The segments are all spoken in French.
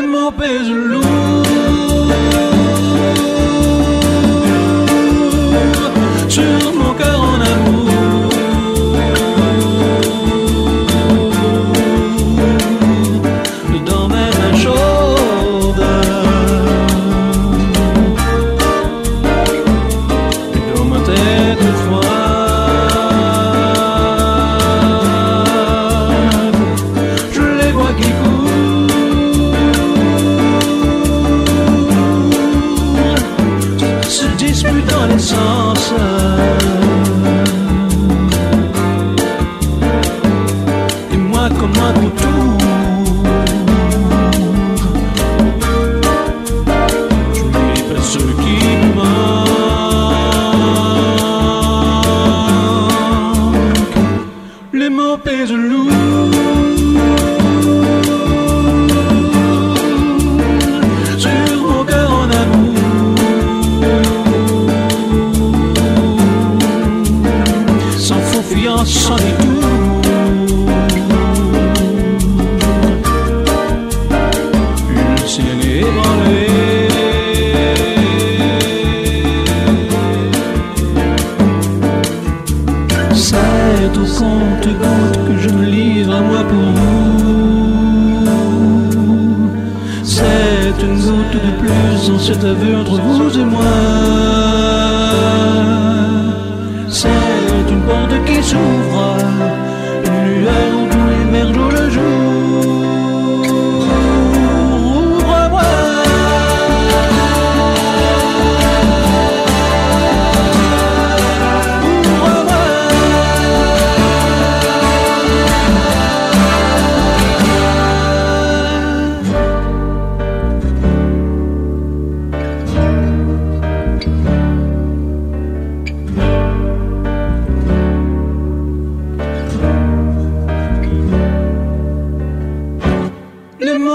le mauvais loup. Et moi comme un autour amour Sans faux fiance, sans détour le ciel est ébranlé. C'est au compte-goutte que je me livre à moi pour vous. C'est une goutte de plus dans cet aveu entre vous et moi.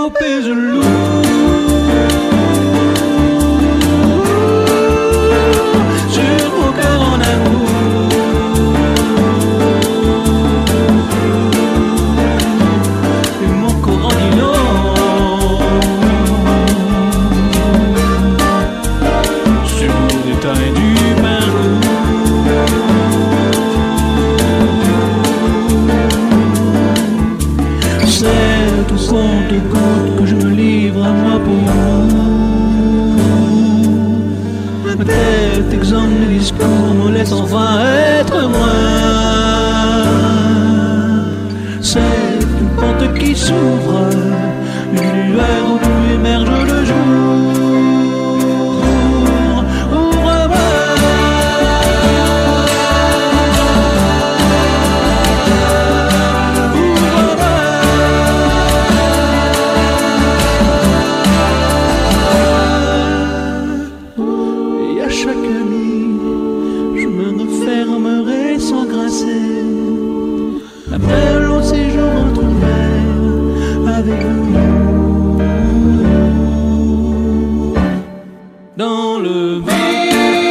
hope is a loop. Ma tête exonne les discours, me laisse enfin être moi. C'est une porte qui s'ouvre, une lueur où émerge le jour. to.